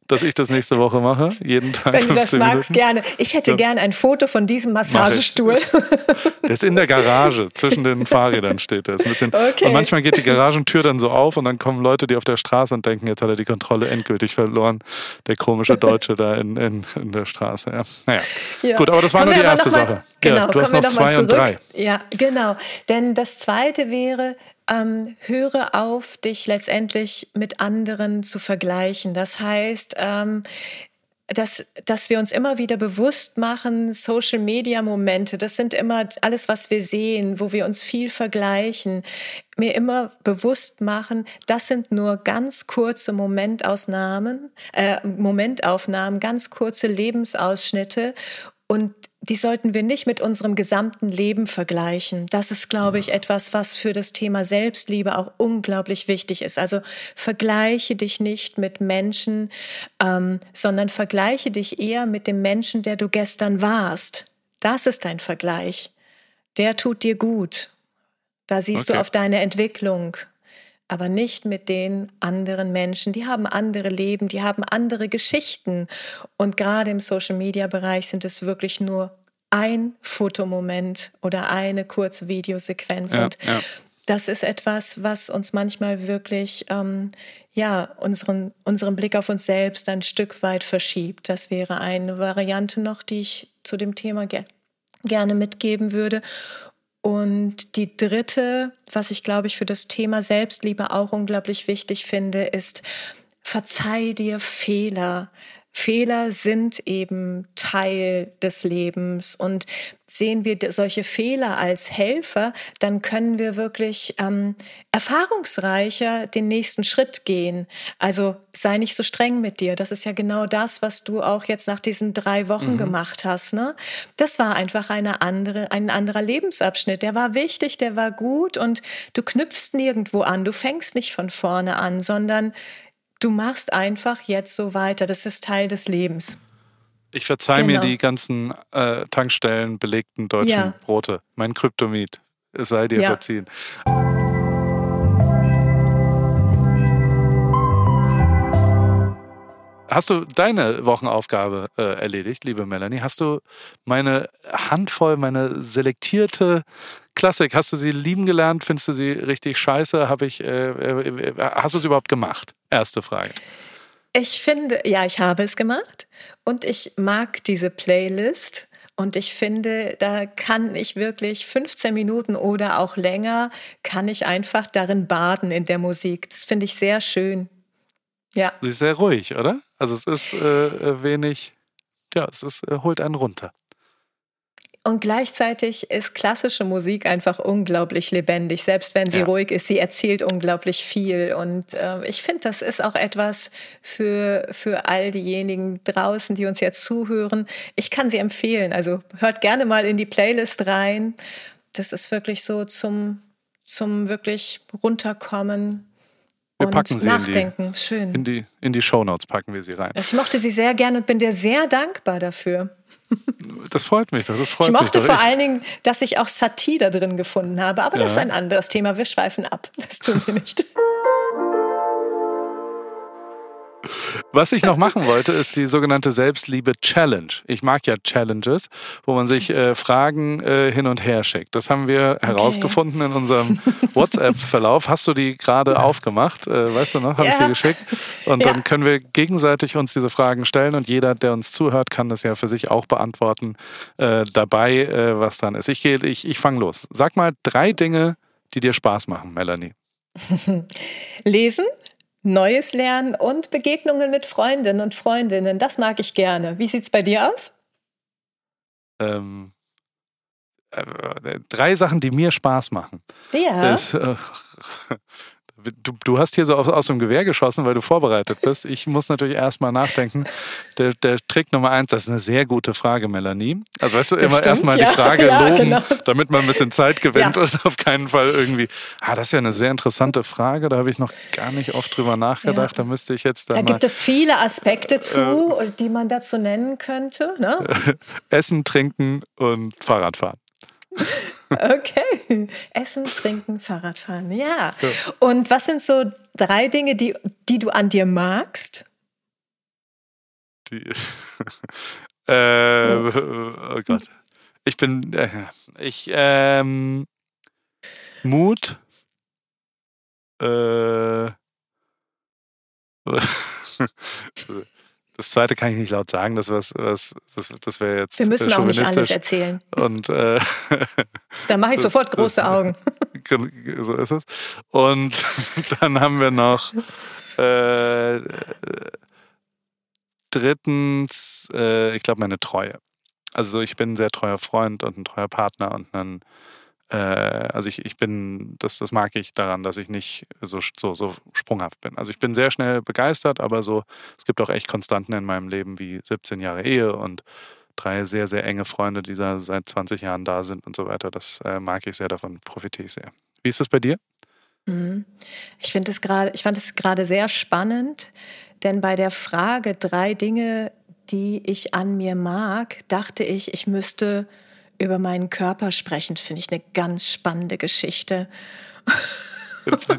A: Dass ich das nächste Woche mache, jeden Tag.
B: Wenn du das magst, Minuten. gerne. Ich hätte ja. gerne ein Foto von diesem Massagestuhl.
A: Der ist in der Garage, zwischen den Fahrrädern steht der. Okay. Und manchmal geht die Garagentür dann so auf und dann kommen Leute, die auf der Straße und denken, jetzt hat er die Kontrolle endgültig verloren. Der komische Deutsche da in, in, in der Straße. Ja. Naja. Ja. Gut, aber das war kommen nur die erste mal, Sache.
B: Genau,
A: ja,
B: du hast noch zwei und drei. Ja, genau. Denn das zweite wäre, ähm, höre auf, dich letztendlich mit anderen zu vergleichen. Das heißt, ähm, dass, dass wir uns immer wieder bewusst machen, Social Media Momente, das sind immer alles, was wir sehen, wo wir uns viel vergleichen, mir immer bewusst machen, das sind nur ganz kurze Momentausnahmen, äh, Momentaufnahmen, ganz kurze Lebensausschnitte und die sollten wir nicht mit unserem gesamten Leben vergleichen. Das ist, glaube ich, etwas, was für das Thema Selbstliebe auch unglaublich wichtig ist. Also vergleiche dich nicht mit Menschen, ähm, sondern vergleiche dich eher mit dem Menschen, der du gestern warst. Das ist dein Vergleich. Der tut dir gut. Da siehst okay. du auf deine Entwicklung aber nicht mit den anderen Menschen. Die haben andere Leben, die haben andere Geschichten. Und gerade im Social-Media-Bereich sind es wirklich nur ein Fotomoment oder eine kurze Videosequenz. Ja, und ja. das ist etwas, was uns manchmal wirklich ähm, ja, unseren, unseren Blick auf uns selbst ein Stück weit verschiebt. Das wäre eine Variante noch, die ich zu dem Thema ge gerne mitgeben würde. Und die dritte, was ich glaube ich für das Thema Selbstliebe auch unglaublich wichtig finde, ist, verzeih dir Fehler. Fehler sind eben Teil des Lebens und sehen wir solche Fehler als Helfer, dann können wir wirklich ähm, erfahrungsreicher den nächsten Schritt gehen. Also sei nicht so streng mit dir. Das ist ja genau das, was du auch jetzt nach diesen drei Wochen mhm. gemacht hast. Ne? Das war einfach eine andere, ein anderer Lebensabschnitt. Der war wichtig, der war gut und du knüpfst nirgendwo an. Du fängst nicht von vorne an, sondern du machst einfach jetzt so weiter. Das ist Teil des Lebens.
A: Ich verzeihe genau. mir die ganzen äh, Tankstellen belegten deutschen ja. Brote. Mein Kryptomit. Es sei dir ja. verziehen. Hast du deine Wochenaufgabe äh, erledigt, liebe Melanie? Hast du meine Handvoll, meine selektierte Klassik, hast du sie lieben gelernt? Findest du sie richtig scheiße? Hab ich, äh, äh, hast du es überhaupt gemacht? Erste Frage.
B: Ich finde, ja, ich habe es gemacht und ich mag diese Playlist. Und ich finde, da kann ich wirklich 15 Minuten oder auch länger, kann ich einfach darin baden in der Musik. Das finde ich sehr schön. Ja.
A: Sie ist sehr ruhig, oder? Also es ist äh, äh, wenig, ja, es ist, äh, holt einen runter.
B: Und gleichzeitig ist klassische Musik einfach unglaublich lebendig. Selbst wenn sie ja. ruhig ist, sie erzählt unglaublich viel. Und äh, ich finde, das ist auch etwas für, für all diejenigen draußen, die uns jetzt zuhören. Ich kann sie empfehlen. Also hört gerne mal in die Playlist rein. Das ist wirklich so zum, zum wirklich runterkommen
A: wir packen sie
B: nachdenken.
A: In die,
B: Schön.
A: In die, in die Shownotes packen wir sie rein.
B: Ich mochte sie sehr gerne und bin dir sehr dankbar dafür.
A: Das freut mich, das freut
B: Ich mochte mich, vor allen Dingen, dass ich auch Satie da drin gefunden habe, aber ja. das ist ein anderes Thema. Wir schweifen ab. Das tun wir nicht.
A: Was ich noch machen wollte, ist die sogenannte Selbstliebe-Challenge. Ich mag ja Challenges, wo man sich äh, Fragen äh, hin und her schickt. Das haben wir okay. herausgefunden in unserem WhatsApp-Verlauf. Hast du die gerade aufgemacht? Äh, weißt du noch? Habe ja. ich dir geschickt. Und ja. dann können wir gegenseitig uns diese Fragen stellen und jeder, der uns zuhört, kann das ja für sich auch beantworten äh, dabei, äh, was dann ist. Ich, ich, ich fange los. Sag mal drei Dinge, die dir Spaß machen, Melanie.
B: Lesen, Neues lernen und Begegnungen mit Freundinnen und Freundinnen. Das mag ich gerne. Wie sieht es bei dir aus?
A: Ähm, äh, drei Sachen, die mir Spaß machen.
B: Ja.
A: Ist, äh, Du, du hast hier so aus, aus dem Gewehr geschossen, weil du vorbereitet bist. Ich muss natürlich erstmal nachdenken. Der, der Trick Nummer eins, das ist eine sehr gute Frage, Melanie. Also weißt du, immer erstmal ja. die Frage ja, loben, genau. damit man ein bisschen Zeit gewinnt ja. und auf keinen Fall irgendwie, ah, das ist ja eine sehr interessante Frage, da habe ich noch gar nicht oft drüber nachgedacht. Da müsste ich jetzt
B: da. Da gibt es viele Aspekte zu, äh, die man dazu nennen könnte. Ne?
A: Essen, trinken und Fahrradfahren.
B: Okay. Essen, trinken, Fahrradfahren. Ja. ja. Und was sind so drei Dinge, die, die du an dir magst?
A: Die. äh, oh Gott. Ich bin. Äh, ich. Ähm, Mut. Äh. Das zweite kann ich nicht laut sagen, das, was, was, das, das wäre jetzt.
B: Wir müssen auch nicht alles erzählen.
A: Und äh,
B: da mache ich sofort große Augen.
A: So ist es. Und dann haben wir noch äh, drittens, äh, ich glaube, meine Treue. Also ich bin ein sehr treuer Freund und ein treuer Partner und ein also ich, ich bin, das, das mag ich daran, dass ich nicht so, so, so sprunghaft bin. Also ich bin sehr schnell begeistert, aber so, es gibt auch echt Konstanten in meinem Leben wie 17 Jahre Ehe und drei sehr, sehr enge Freunde, die seit 20 Jahren da sind und so weiter. Das äh, mag ich sehr, davon profitiere ich sehr. Wie ist das bei dir?
B: Mhm. Ich finde es gerade, ich fand es gerade sehr spannend, denn bei der Frage drei Dinge, die ich an mir mag, dachte ich, ich müsste über meinen Körper sprechen. Finde ich eine ganz spannende Geschichte.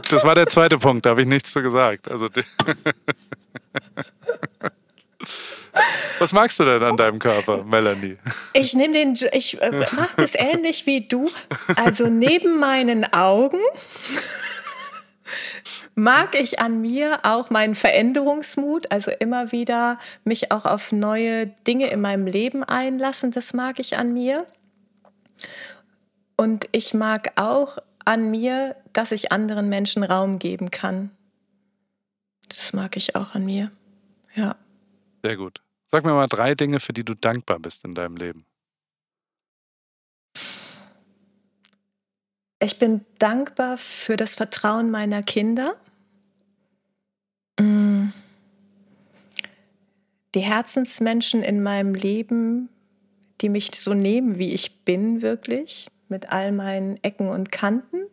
A: Das war der zweite Punkt, da habe ich nichts zu gesagt. Also, was magst du denn an deinem Körper, Melanie?
B: Ich nehme den, ich äh, mache das ähnlich wie du. Also neben meinen Augen mag ich an mir auch meinen Veränderungsmut, also immer wieder mich auch auf neue Dinge in meinem Leben einlassen. Das mag ich an mir. Und ich mag auch an mir, dass ich anderen Menschen Raum geben kann. Das mag ich auch an mir. Ja.
A: Sehr gut. Sag mir mal drei Dinge, für die du dankbar bist in deinem Leben.
B: Ich bin dankbar für das Vertrauen meiner Kinder. Mm. Die Herzensmenschen in meinem Leben, die mich so nehmen, wie ich bin, wirklich, mit all meinen Ecken und Kanten.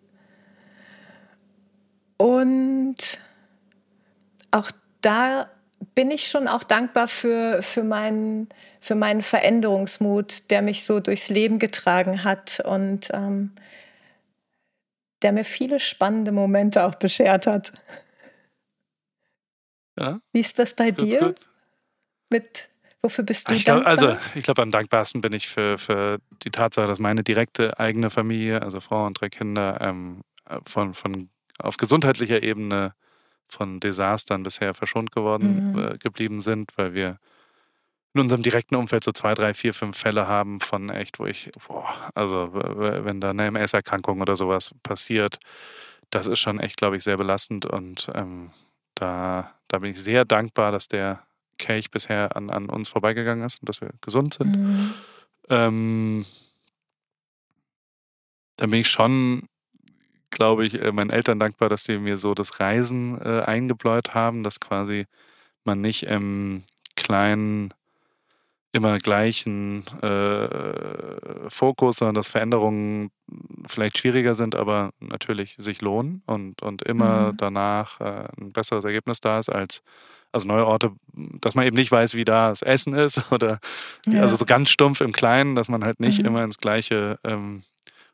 B: Und auch da bin ich schon auch dankbar für, für, meinen, für meinen Veränderungsmut, der mich so durchs Leben getragen hat und ähm, der mir viele spannende Momente auch beschert hat. Ja, Wie ist das bei dir? Mit Wofür bist du
A: ich
B: glaub,
A: dankbar? Also ich glaube, am dankbarsten bin ich für, für die Tatsache, dass meine direkte eigene Familie, also Frau und drei Kinder, ähm, von, von auf gesundheitlicher Ebene von Desastern bisher verschont geworden mhm. äh, geblieben sind, weil wir in unserem direkten Umfeld so zwei, drei, vier, fünf Fälle haben von echt, wo ich, boah, also wenn da eine MS-Erkrankung oder sowas passiert, das ist schon echt, glaube ich, sehr belastend und ähm, da, da bin ich sehr dankbar, dass der Kelch bisher an, an uns vorbeigegangen ist und dass wir gesund sind. Mhm. Ähm, da bin ich schon, glaube ich, äh, meinen Eltern dankbar, dass sie mir so das Reisen äh, eingebläut haben, dass quasi man nicht im kleinen, immer gleichen äh, Fokus, sondern dass Veränderungen vielleicht schwieriger sind, aber natürlich sich lohnen und, und immer mhm. danach äh, ein besseres Ergebnis da ist als also neue Orte, dass man eben nicht weiß, wie da das Essen ist oder ja. also so ganz stumpf im Kleinen, dass man halt nicht mhm. immer ins gleiche. Ähm,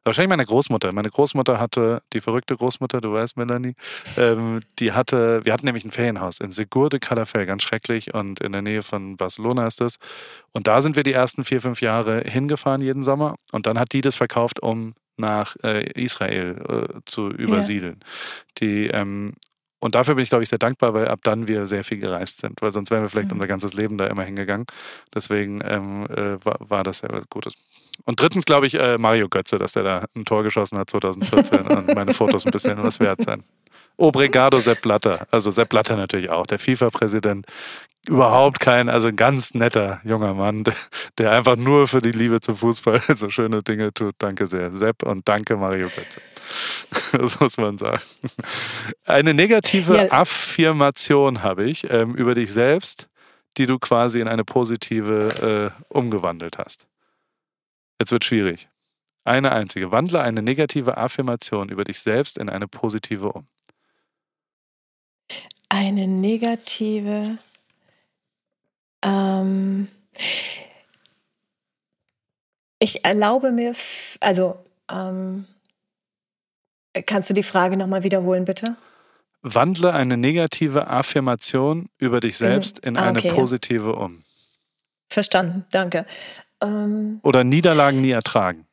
A: wahrscheinlich meine Großmutter. Meine Großmutter hatte, die verrückte Großmutter, du weißt, Melanie, ähm, die hatte, wir hatten nämlich ein Ferienhaus in Segur de Calafell, ganz schrecklich und in der Nähe von Barcelona ist es. Und da sind wir die ersten vier, fünf Jahre hingefahren jeden Sommer und dann hat die das verkauft, um nach äh, Israel äh, zu übersiedeln. Ja. Die, ähm, und dafür bin ich, glaube ich, sehr dankbar, weil ab dann wir sehr viel gereist sind, weil sonst wären wir vielleicht mhm. unser ganzes Leben da immer hingegangen. Deswegen ähm, äh, war, war, das sehr was Gutes. Und drittens, glaube ich, äh, Mario Götze, dass der da ein Tor geschossen hat 2014 und meine Fotos ein bisschen was wert sein. Obrigado Sepp Blatter. Also Sepp Blatter natürlich auch, der FIFA-Präsident. Überhaupt kein, also ein ganz netter junger Mann, der einfach nur für die Liebe zum Fußball so schöne Dinge tut. Danke sehr, Sepp, und danke Mario Götze. Das muss man sagen. Eine negative ja. Affirmation habe ich ähm, über dich selbst, die du quasi in eine positive äh, umgewandelt hast. Jetzt wird schwierig. Eine einzige. Wandle eine negative Affirmation über dich selbst in eine positive um.
B: Eine negative ähm, ich erlaube mir, also ähm, kannst du die Frage nochmal wiederholen, bitte?
A: Wandle eine negative Affirmation über dich selbst in, ah, okay, eine positive ja. um.
B: Verstanden, danke.
A: Ähm, Oder Niederlagen nie ertragen.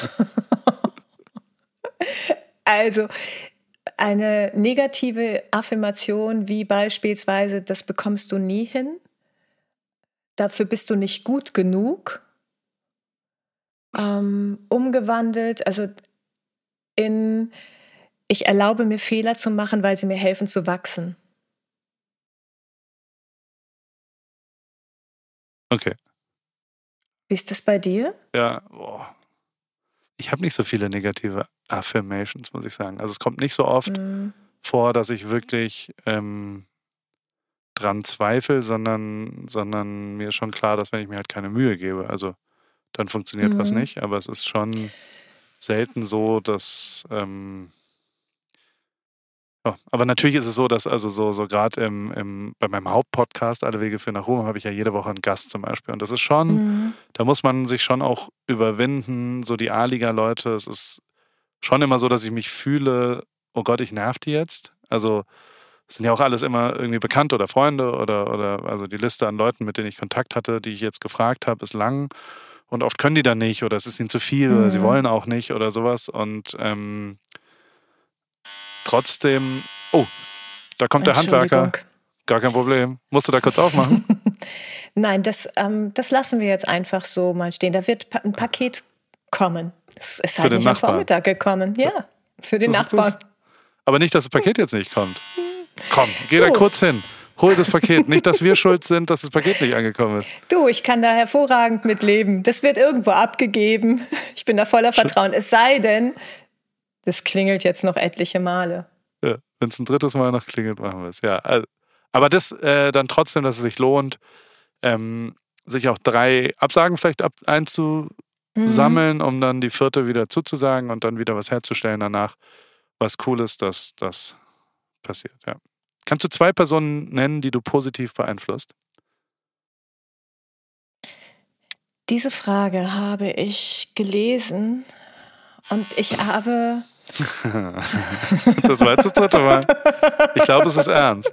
B: also, eine negative Affirmation wie beispielsweise, das bekommst du nie hin, dafür bist du nicht gut genug, ähm, umgewandelt, also in, ich erlaube mir Fehler zu machen, weil sie mir helfen zu wachsen.
A: Okay.
B: Wie ist das bei dir?
A: Ja, boah. ich habe nicht so viele negative Affirmations, muss ich sagen. Also es kommt nicht so oft mm. vor, dass ich wirklich ähm, dran zweifle, sondern, sondern mir ist schon klar, dass wenn ich mir halt keine Mühe gebe, also dann funktioniert mhm. was nicht. Aber es ist schon selten so, dass ähm, Oh, aber natürlich ist es so, dass also so, so gerade im, im, bei meinem Hauptpodcast Alle Wege für nach Rom habe ich ja jede Woche einen Gast zum Beispiel. Und das ist schon, mhm. da muss man sich schon auch überwinden, so die A-Liga-Leute. Es ist schon immer so, dass ich mich fühle, oh Gott, ich nerv die jetzt. Also es sind ja auch alles immer irgendwie Bekannte oder Freunde oder, oder also die Liste an Leuten, mit denen ich Kontakt hatte, die ich jetzt gefragt habe, ist lang. Und oft können die dann nicht oder es ist ihnen zu viel mhm. oder sie mhm. wollen auch nicht oder sowas. Und ähm, trotzdem, oh, da kommt der Handwerker. Gar kein Problem. Musst du da kurz aufmachen?
B: Nein, das, ähm, das lassen wir jetzt einfach so mal stehen. Da wird ein Paket kommen. Es ist halt nicht am Vormittag gekommen. Ja, für den das Nachbarn.
A: Aber nicht, dass das Paket jetzt nicht kommt. Komm, geh du. da kurz hin. Hol das Paket. Nicht, dass wir schuld sind, dass das Paket nicht angekommen ist.
B: Du, ich kann da hervorragend mit leben. Das wird irgendwo abgegeben. Ich bin da voller Vertrauen. Es sei denn, das klingelt jetzt noch etliche Male.
A: Ja, wenn es ein drittes Mal noch klingelt, machen wir es. Ja, also, aber das äh, dann trotzdem, dass es sich lohnt, ähm, sich auch drei Absagen vielleicht ab einzusammeln, mhm. um dann die vierte wieder zuzusagen und dann wieder was herzustellen danach. Was cool ist, dass das passiert, ja. Kannst du zwei Personen nennen, die du positiv beeinflusst?
B: Diese Frage habe ich gelesen und ich habe.
A: das war jetzt das dritte Mal. Ich glaube, es ist ernst.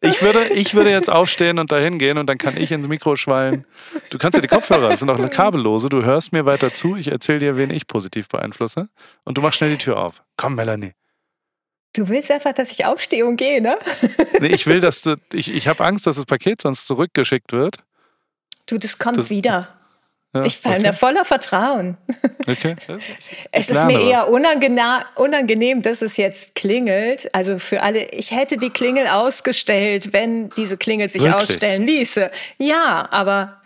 A: Ich würde, ich würde jetzt aufstehen und dahin gehen und dann kann ich ins Mikro schwallen. Du kannst ja die Kopfhörer, das sind auch kabellose. Du hörst mir weiter zu. Ich erzähle dir, wen ich positiv beeinflusse. Und du machst schnell die Tür auf. Komm, Melanie.
B: Du willst einfach, dass ich aufstehe und gehe, ne?
A: nee, ich will, dass du. Ich, ich habe Angst, dass das Paket sonst zurückgeschickt wird.
B: Du, das kommt das, wieder. Ja, ich bin okay. da voller Vertrauen. Okay. es ist mir eher unangenehm, unangenehm, dass es jetzt klingelt. Also für alle, ich hätte die Klingel ausgestellt, wenn diese Klingel sich Wirklich? ausstellen ließe. Ja, aber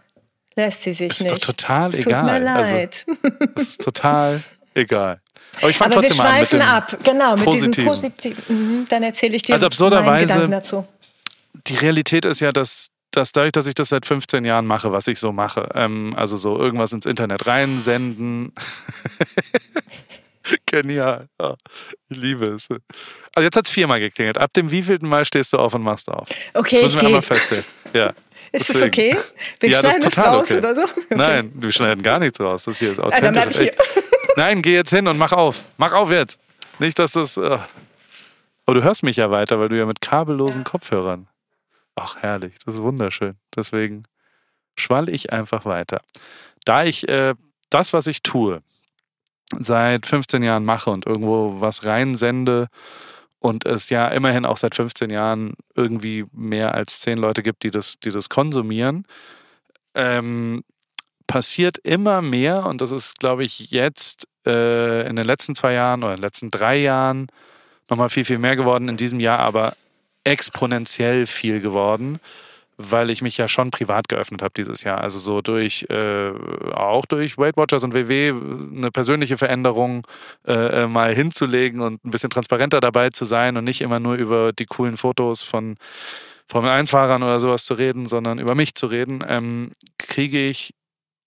B: lässt sie sich
A: ist
B: nicht.
A: Ist doch total es egal.
B: Tut mir also, leid.
A: Also, es ist total egal.
B: Aber ich fange trotzdem wir schweifen an ab, genau, mit Positiven. diesem positiven. Mhm, dann erzähle ich dir
A: also absurderweise, dazu. Die Realität ist ja, dass, dass dadurch, dass ich das seit 15 Jahren mache, was ich so mache, ähm, also so irgendwas ins Internet reinsenden. Genial. Ja, ich liebe es. Also jetzt hat es viermal geklingelt. Ab dem wievielten Mal stehst du auf und machst auf?
B: Okay,
A: das müssen wir einmal feststellen. Ja.
B: Ist das okay? Wir ja, schneiden das, das raus okay. oder so? Okay.
A: Nein, wir schneiden gar nichts raus. Das hier ist authentisch. Ah, dann bleib ich hier. Nein, geh jetzt hin und mach auf. Mach auf jetzt. Nicht, dass das. Uh. Aber du hörst mich ja weiter, weil du ja mit kabellosen Kopfhörern. Ach, herrlich. Das ist wunderschön. Deswegen schwall ich einfach weiter. Da ich äh, das, was ich tue, seit 15 Jahren mache und irgendwo was reinsende und es ja immerhin auch seit 15 Jahren irgendwie mehr als 10 Leute gibt, die das, die das konsumieren, ähm, passiert immer mehr und das ist, glaube ich, jetzt äh, in den letzten zwei Jahren oder in den letzten drei Jahren nochmal viel, viel mehr geworden, in diesem Jahr aber exponentiell viel geworden, weil ich mich ja schon privat geöffnet habe dieses Jahr. Also so durch, äh, auch durch Weight Watchers und WW eine persönliche Veränderung äh, äh, mal hinzulegen und ein bisschen transparenter dabei zu sein und nicht immer nur über die coolen Fotos von Formel-1-Fahrern oder sowas zu reden, sondern über mich zu reden, ähm, kriege ich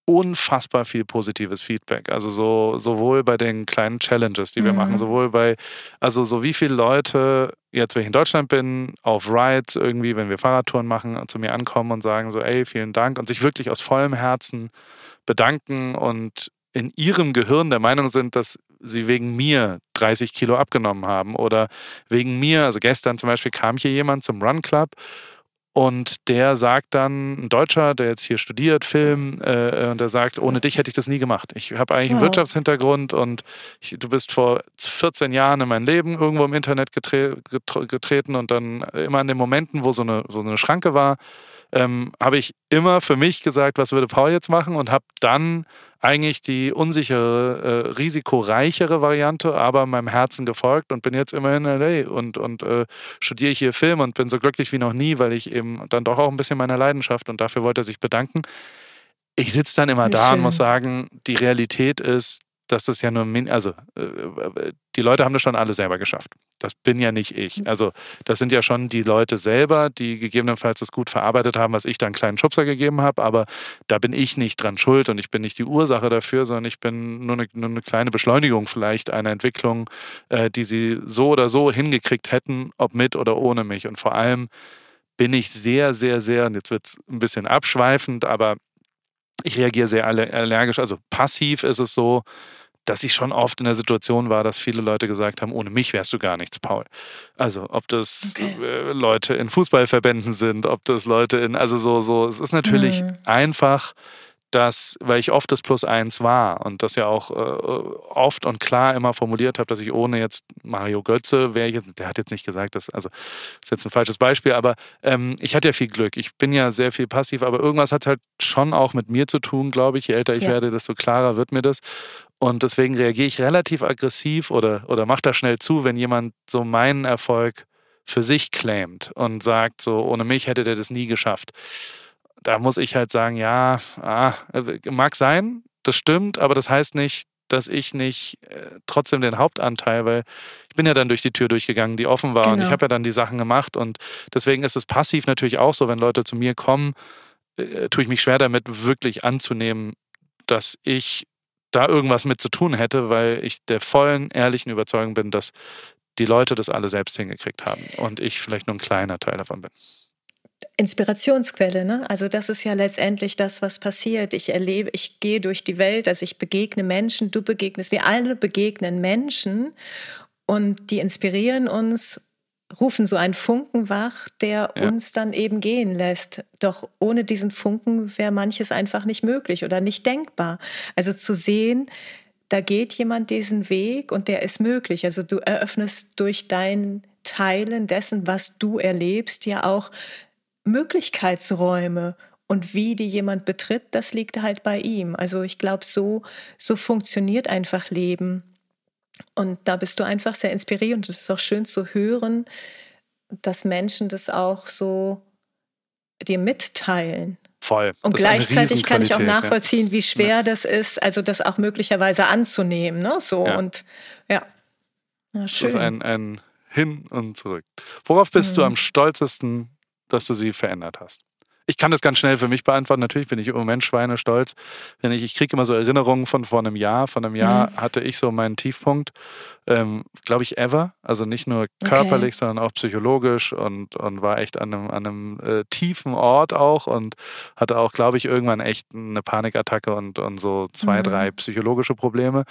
A: unfassbar viel positives Feedback. Also so sowohl bei den kleinen Challenges, die wir mhm. machen, sowohl bei, also so wie viele Leute jetzt, wenn ich in Deutschland bin, auf Rides irgendwie, wenn wir Fahrradtouren machen, zu mir ankommen und sagen so, ey, vielen Dank und sich wirklich aus vollem Herzen bedanken und in ihrem Gehirn der Meinung sind, dass sie wegen mir 30 Kilo abgenommen haben oder wegen mir, also gestern zum Beispiel kam hier jemand zum Run Club und der sagt dann, ein Deutscher, der jetzt hier studiert, Film, äh, und der sagt, ohne dich hätte ich das nie gemacht. Ich habe eigentlich einen wow. Wirtschaftshintergrund und ich, du bist vor 14 Jahren in mein Leben irgendwo im Internet getre getreten und dann immer an den Momenten, wo so eine, so eine Schranke war, ähm, habe ich immer für mich gesagt, was würde Paul jetzt machen und habe dann eigentlich die unsichere, äh, risikoreichere Variante, aber meinem Herzen gefolgt und bin jetzt immerhin in LA und, und äh, studiere hier Film und bin so glücklich wie noch nie, weil ich eben dann doch auch ein bisschen meiner Leidenschaft und dafür wollte er sich bedanken. Ich sitze dann immer da schön. und muss sagen, die Realität ist, dass das ja nur, also äh, die Leute haben das schon alle selber geschafft. Das bin ja nicht ich. Mhm. Also das sind ja schon die Leute selber, die gegebenenfalls das gut verarbeitet haben, was ich da einen kleinen Schubser gegeben habe. Aber da bin ich nicht dran schuld und ich bin nicht die Ursache dafür, sondern ich bin nur eine, nur eine kleine Beschleunigung vielleicht einer Entwicklung, äh, die sie so oder so hingekriegt hätten, ob mit oder ohne mich. Und vor allem bin ich sehr, sehr, sehr, und jetzt wird es ein bisschen abschweifend, aber ich reagiere sehr allergisch. Also passiv ist es so, dass ich schon oft in der Situation war, dass viele Leute gesagt haben, ohne mich wärst du gar nichts, Paul. Also ob das okay. Äh, Leute in Fußballverbänden sind, ob das Leute in, also so, so, es ist natürlich mhm. einfach dass, weil ich oft das Plus eins war und das ja auch äh, oft und klar immer formuliert habe, dass ich ohne jetzt Mario Götze wäre jetzt, der hat jetzt nicht gesagt, dass, also ist jetzt ein falsches Beispiel, aber ähm, ich hatte ja viel Glück. Ich bin ja sehr viel passiv, aber irgendwas hat halt schon auch mit mir zu tun, glaube ich. Je älter ich ja. werde, desto klarer wird mir das. Und deswegen reagiere ich relativ aggressiv oder, oder mache da schnell zu, wenn jemand so meinen Erfolg für sich claimt und sagt, so ohne mich hätte der das nie geschafft da muss ich halt sagen, ja, ah, mag sein, das stimmt, aber das heißt nicht, dass ich nicht äh, trotzdem den Hauptanteil, weil ich bin ja dann durch die Tür durchgegangen, die offen war genau. und ich genau. habe ja dann die Sachen gemacht und deswegen ist es passiv natürlich auch so, wenn Leute zu mir kommen, äh, tue ich mich schwer damit wirklich anzunehmen, dass ich da irgendwas mit zu tun hätte, weil ich der vollen, ehrlichen Überzeugung bin, dass die Leute das alle selbst hingekriegt haben und ich vielleicht nur ein kleiner Teil davon bin.
B: Inspirationsquelle, ne? Also das ist ja letztendlich das, was passiert. Ich erlebe, ich gehe durch die Welt, also ich begegne Menschen, du begegnest, wir alle begegnen Menschen und die inspirieren uns, rufen so einen Funken wach, der ja. uns dann eben gehen lässt. Doch ohne diesen Funken wäre manches einfach nicht möglich oder nicht denkbar. Also zu sehen, da geht jemand diesen Weg und der ist möglich. Also du eröffnest durch dein Teilen dessen, was du erlebst, ja auch Möglichkeitsräume und wie die jemand betritt, das liegt halt bei ihm. Also ich glaube, so, so funktioniert einfach Leben. Und da bist du einfach sehr inspirierend. Es ist auch schön zu hören, dass Menschen das auch so dir mitteilen.
A: Voll.
B: Und gleichzeitig kann ich auch nachvollziehen, wie schwer ja. das ist, also das auch möglicherweise anzunehmen. Ne? So ja. und ja.
A: ja schön. Das ist ein, ein Hin und Zurück. Worauf bist mhm. du am stolzesten dass du sie verändert hast? Ich kann das ganz schnell für mich beantworten. Natürlich bin ich im Moment schweinestolz. Wenn ich, ich kriege immer so Erinnerungen von vor einem Jahr. Von einem Jahr mhm. hatte ich so meinen Tiefpunkt ähm, glaube ich, ever. Also nicht nur körperlich, okay. sondern auch psychologisch und, und war echt an einem, an einem äh, tiefen Ort auch und hatte auch, glaube ich, irgendwann echt eine Panikattacke und, und so zwei, mhm. drei psychologische Probleme.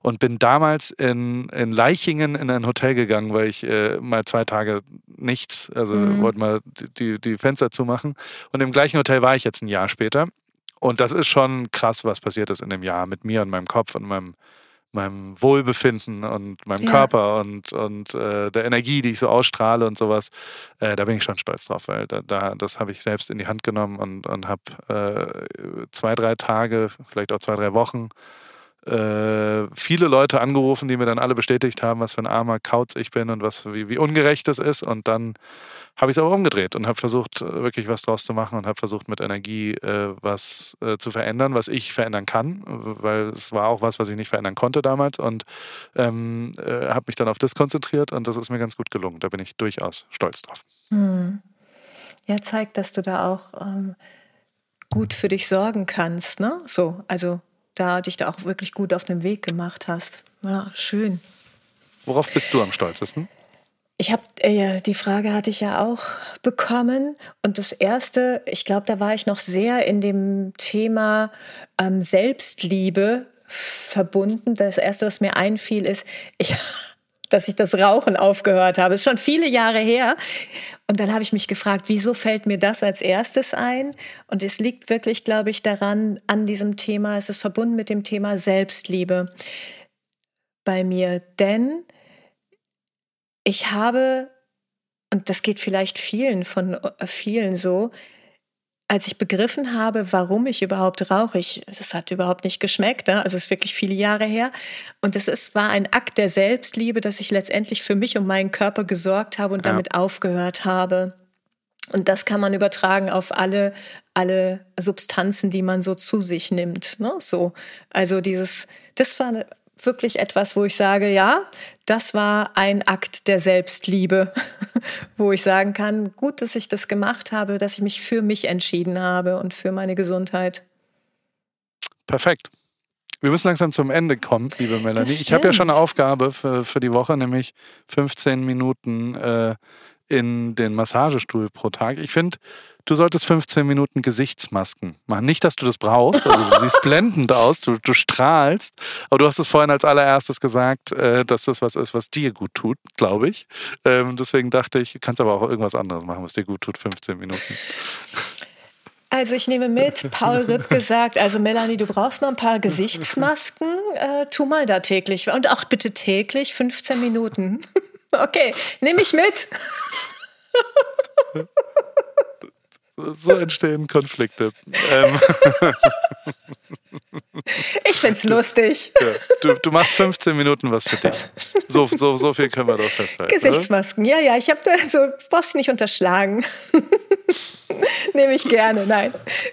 A: Und bin damals in, in Leichingen in ein Hotel gegangen, weil ich äh, mal zwei Tage nichts, also mhm. wollte mal die, die Fenster zumachen. Und im gleichen Hotel war ich jetzt ein Jahr später. Und das ist schon krass, was passiert ist in dem Jahr mit mir und meinem Kopf und meinem meinem Wohlbefinden und meinem ja. Körper und, und äh, der Energie, die ich so ausstrahle und sowas, äh, da bin ich schon stolz drauf, weil da, da das habe ich selbst in die Hand genommen und, und habe äh, zwei, drei Tage, vielleicht auch zwei, drei Wochen äh, viele Leute angerufen, die mir dann alle bestätigt haben, was für ein armer Kauz ich bin und was wie, wie ungerecht das ist. Und dann habe ich es aber umgedreht und habe versucht, äh, wirklich was draus zu machen und habe versucht, mit Energie äh, was äh, zu verändern, was ich verändern kann, weil es war auch was, was ich nicht verändern konnte damals und ähm, äh, habe mich dann auf das konzentriert und das ist mir ganz gut gelungen. Da bin ich durchaus stolz drauf. Hm.
B: Ja, zeigt, dass du da auch ähm, gut für dich sorgen kannst, ne? So, also da dich da auch wirklich gut auf den Weg gemacht hast. Ja, schön.
A: Worauf bist du am stolzesten?
B: Ich habe äh, die Frage hatte ich ja auch bekommen und das erste, ich glaube, da war ich noch sehr in dem Thema ähm, Selbstliebe verbunden. Das erste, was mir einfiel, ist, ich, dass ich das Rauchen aufgehört habe. Das ist schon viele Jahre her. Und dann habe ich mich gefragt, wieso fällt mir das als erstes ein? Und es liegt wirklich, glaube ich, daran, an diesem Thema, es ist verbunden mit dem Thema Selbstliebe bei mir. Denn ich habe, und das geht vielleicht vielen von äh, vielen so, als ich begriffen habe, warum ich überhaupt rauche, ich, das hat überhaupt nicht geschmeckt, ne? also es ist wirklich viele Jahre her. Und es ist, war ein Akt der Selbstliebe, dass ich letztendlich für mich und meinen Körper gesorgt habe und ja. damit aufgehört habe. Und das kann man übertragen auf alle, alle Substanzen, die man so zu sich nimmt. Ne? So, also dieses, das war wirklich etwas, wo ich sage, ja, das war ein Akt der Selbstliebe, wo ich sagen kann, gut, dass ich das gemacht habe, dass ich mich für mich entschieden habe und für meine Gesundheit.
A: Perfekt. Wir müssen langsam zum Ende kommen, liebe Melanie. Ich habe ja schon eine Aufgabe für, für die Woche, nämlich 15 Minuten äh, in den Massagestuhl pro Tag. Ich finde, du solltest 15 Minuten Gesichtsmasken machen. Nicht, dass du das brauchst, also du siehst blendend aus, du, du, strahlst, aber du hast es vorhin als allererstes gesagt, äh, dass das was ist, was dir gut tut, glaube ich. Ähm, deswegen dachte ich, du kannst aber auch irgendwas anderes machen, was dir gut tut, 15 Minuten.
B: Also ich nehme mit, Paul Ripp gesagt, also Melanie, du brauchst mal ein paar Gesichtsmasken, äh, tu mal da täglich und auch bitte täglich 15 Minuten. Okay, nehme ich mit.
A: So entstehen Konflikte. Ähm.
B: Ich find's lustig.
A: Ja, du, du, machst 15 Minuten was für dich. So, so, so viel können wir doch festhalten.
B: Gesichtsmasken, oder? ja, ja. Ich habe da so, brauchst du nicht unterschlagen. Nehme ich gerne, nein.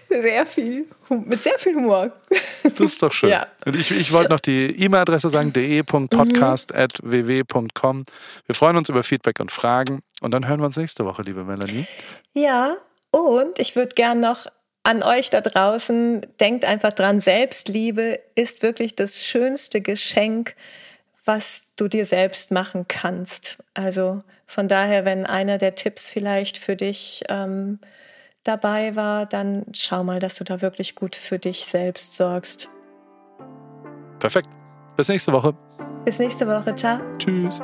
B: Sehr viel, mit sehr viel Humor.
A: Das ist doch schön. Ja. Ich, ich wollte noch die E-Mail-Adresse sagen, de.podcast.ww.com. Wir freuen uns über Feedback und Fragen. Und dann hören wir uns nächste Woche, liebe Melanie.
B: Ja, und ich würde gern noch an euch da draußen, denkt einfach dran, Selbstliebe ist wirklich das schönste Geschenk, was du dir selbst machen kannst. Also von daher, wenn einer der Tipps vielleicht für dich ähm, dabei war, dann schau mal, dass du da wirklich gut für dich selbst sorgst.
A: Perfekt. Bis nächste Woche.
B: Bis nächste Woche. Ciao.
A: Tschüss.